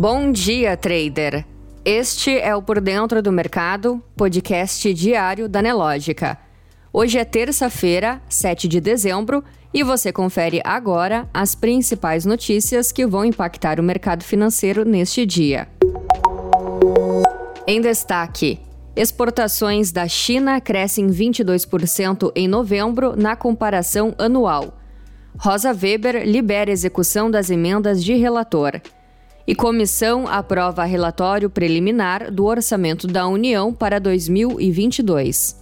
Bom dia, trader! Este é o Por Dentro do Mercado, podcast diário da Nelógica. Hoje é terça-feira, 7 de dezembro, e você confere agora as principais notícias que vão impactar o mercado financeiro neste dia. Em destaque, exportações da China crescem 22% em novembro na comparação anual. Rosa Weber libera execução das emendas de relator. E comissão aprova relatório preliminar do orçamento da União para 2022.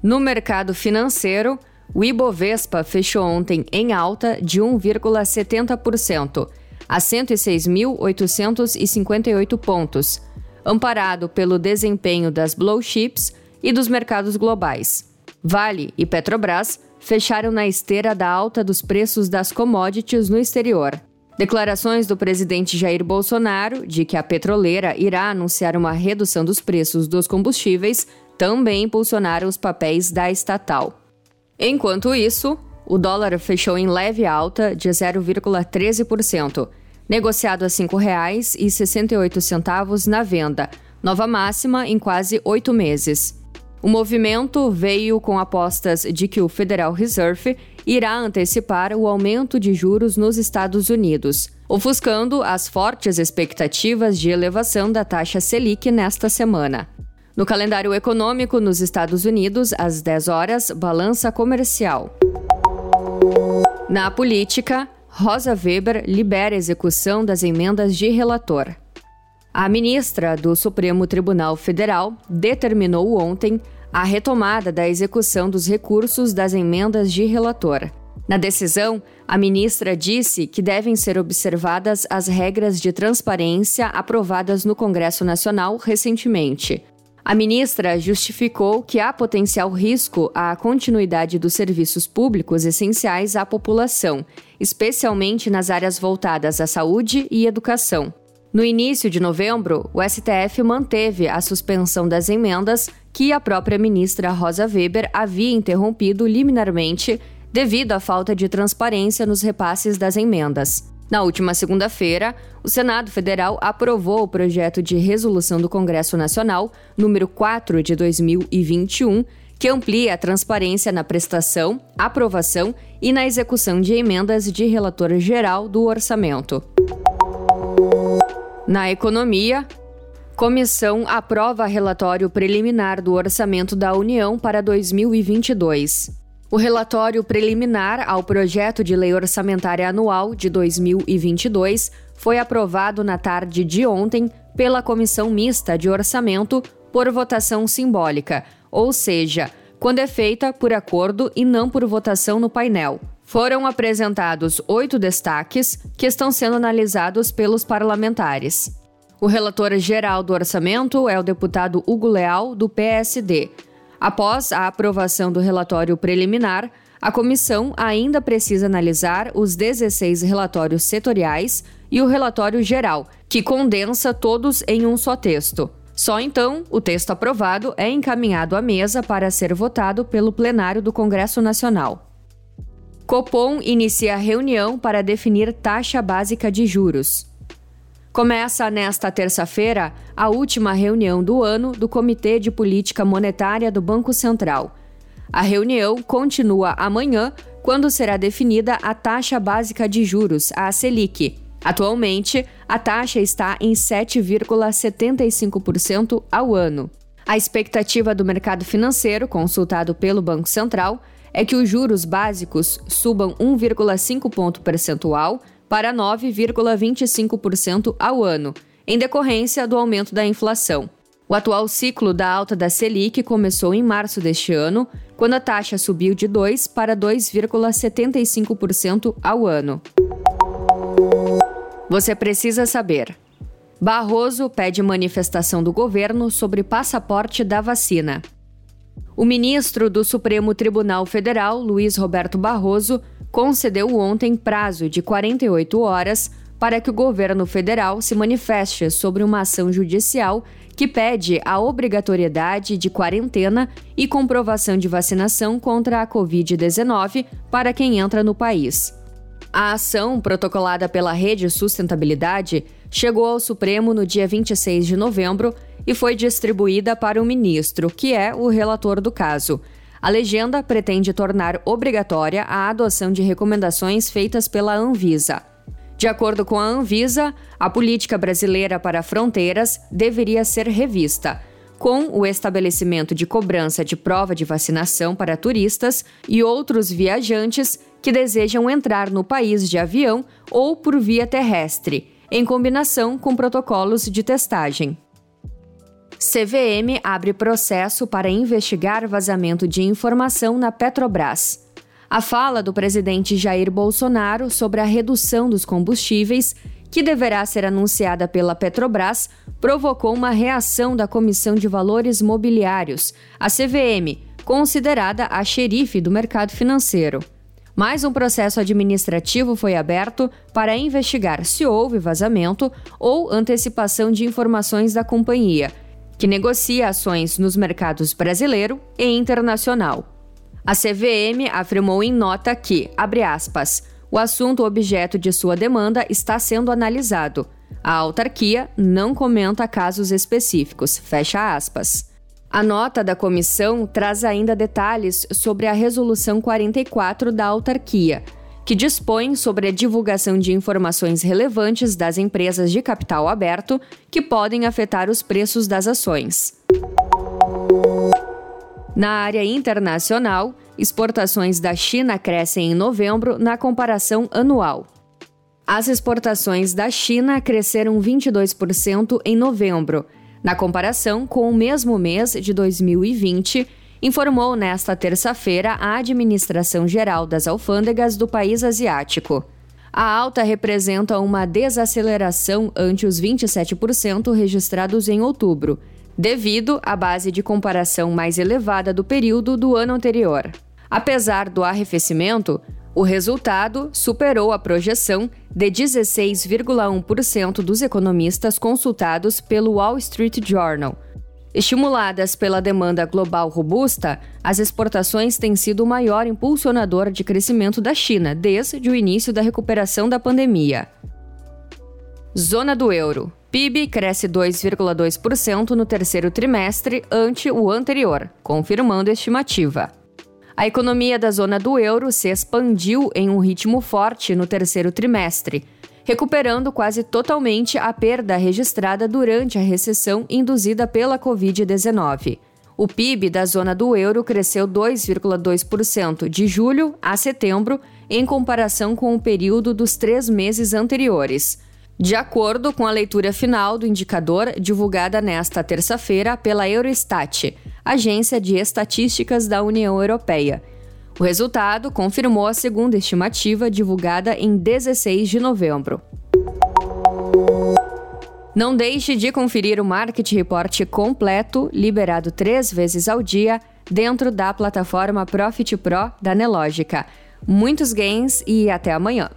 No mercado financeiro, o Ibovespa fechou ontem em alta de 1,70% a 106.858 pontos, amparado pelo desempenho das blue chips e dos mercados globais. Vale e Petrobras fecharam na esteira da alta dos preços das commodities no exterior. Declarações do presidente Jair Bolsonaro de que a petroleira irá anunciar uma redução dos preços dos combustíveis também impulsionaram os papéis da estatal. Enquanto isso, o dólar fechou em leve alta de 0,13%, negociado a R$ 5,68 na venda, nova máxima em quase oito meses. O movimento veio com apostas de que o Federal Reserve irá antecipar o aumento de juros nos Estados Unidos, ofuscando as fortes expectativas de elevação da taxa Selic nesta semana. No calendário econômico, nos Estados Unidos, às 10 horas, balança comercial. Na política, Rosa Weber libera a execução das emendas de relator. A ministra do Supremo Tribunal Federal determinou ontem a retomada da execução dos recursos das emendas de relator. Na decisão, a ministra disse que devem ser observadas as regras de transparência aprovadas no Congresso Nacional recentemente. A ministra justificou que há potencial risco à continuidade dos serviços públicos essenciais à população, especialmente nas áreas voltadas à saúde e educação. No início de novembro, o STF manteve a suspensão das emendas que a própria ministra Rosa Weber havia interrompido liminarmente devido à falta de transparência nos repasses das emendas. Na última segunda-feira, o Senado Federal aprovou o projeto de resolução do Congresso Nacional, número 4 de 2021, que amplia a transparência na prestação, aprovação e na execução de emendas de relator geral do orçamento. Na economia, comissão aprova relatório preliminar do orçamento da União para 2022. O relatório preliminar ao projeto de lei orçamentária anual de 2022 foi aprovado na tarde de ontem pela Comissão Mista de Orçamento por votação simbólica, ou seja, quando é feita por acordo e não por votação no painel. Foram apresentados oito destaques que estão sendo analisados pelos parlamentares. O relator geral do orçamento é o deputado Hugo Leal, do PSD. Após a aprovação do relatório preliminar, a comissão ainda precisa analisar os 16 relatórios setoriais e o relatório geral, que condensa todos em um só texto. Só então, o texto aprovado é encaminhado à mesa para ser votado pelo plenário do Congresso Nacional. Copom inicia reunião para definir taxa básica de juros. Começa nesta terça-feira a última reunião do ano do Comitê de Política Monetária do Banco Central. A reunião continua amanhã, quando será definida a taxa básica de juros, a Selic. Atualmente, a taxa está em 7,75% ao ano. A expectativa do mercado financeiro, consultado pelo Banco Central, é que os juros básicos subam 1,5 ponto percentual para 9,25% ao ano, em decorrência do aumento da inflação. O atual ciclo da alta da Selic começou em março deste ano, quando a taxa subiu de 2 para 2,75% ao ano. Você precisa saber. Barroso pede manifestação do governo sobre passaporte da vacina. O ministro do Supremo Tribunal Federal, Luiz Roberto Barroso, concedeu ontem prazo de 48 horas para que o governo federal se manifeste sobre uma ação judicial que pede a obrigatoriedade de quarentena e comprovação de vacinação contra a Covid-19 para quem entra no país. A ação, protocolada pela Rede Sustentabilidade, chegou ao Supremo no dia 26 de novembro e foi distribuída para o ministro, que é o relator do caso. A legenda pretende tornar obrigatória a adoção de recomendações feitas pela Anvisa. De acordo com a Anvisa, a política brasileira para fronteiras deveria ser revista, com o estabelecimento de cobrança de prova de vacinação para turistas e outros viajantes que desejam entrar no país de avião ou por via terrestre, em combinação com protocolos de testagem. CVM abre processo para investigar vazamento de informação na Petrobras. A fala do presidente Jair Bolsonaro sobre a redução dos combustíveis, que deverá ser anunciada pela Petrobras, provocou uma reação da Comissão de Valores Mobiliários, a CVM, considerada a xerife do mercado financeiro. Mais um processo administrativo foi aberto para investigar se houve vazamento ou antecipação de informações da companhia, que negocia ações nos mercados brasileiro e internacional. A CVM afirmou em nota que, abre aspas, o assunto objeto de sua demanda está sendo analisado. A autarquia não comenta casos específicos, fecha aspas. A nota da comissão traz ainda detalhes sobre a Resolução 44 da autarquia, que dispõe sobre a divulgação de informações relevantes das empresas de capital aberto que podem afetar os preços das ações. Na área internacional, exportações da China crescem em novembro na comparação anual. As exportações da China cresceram 22% em novembro, na comparação com o mesmo mês de 2020, informou nesta terça-feira a Administração Geral das Alfândegas do país asiático. A alta representa uma desaceleração ante os 27% registrados em outubro devido à base de comparação mais elevada do período do ano anterior. Apesar do arrefecimento, o resultado superou a projeção de 16,1% dos economistas consultados pelo Wall Street Journal. Estimuladas pela demanda global robusta, as exportações têm sido o maior impulsionador de crescimento da China desde o início da recuperação da pandemia. Zona do euro. PIB cresce 2,2% no terceiro trimestre ante o anterior, confirmando a estimativa. A economia da zona do euro se expandiu em um ritmo forte no terceiro trimestre, recuperando quase totalmente a perda registrada durante a recessão induzida pela Covid-19. O PIB da zona do euro cresceu 2,2% de julho a setembro, em comparação com o período dos três meses anteriores. De acordo com a leitura final do indicador divulgada nesta terça-feira pela Eurostat, agência de estatísticas da União Europeia. O resultado confirmou a segunda estimativa divulgada em 16 de novembro. Não deixe de conferir o Market Report completo, liberado três vezes ao dia, dentro da plataforma Profit Pro da Nelogica. Muitos gains e até amanhã!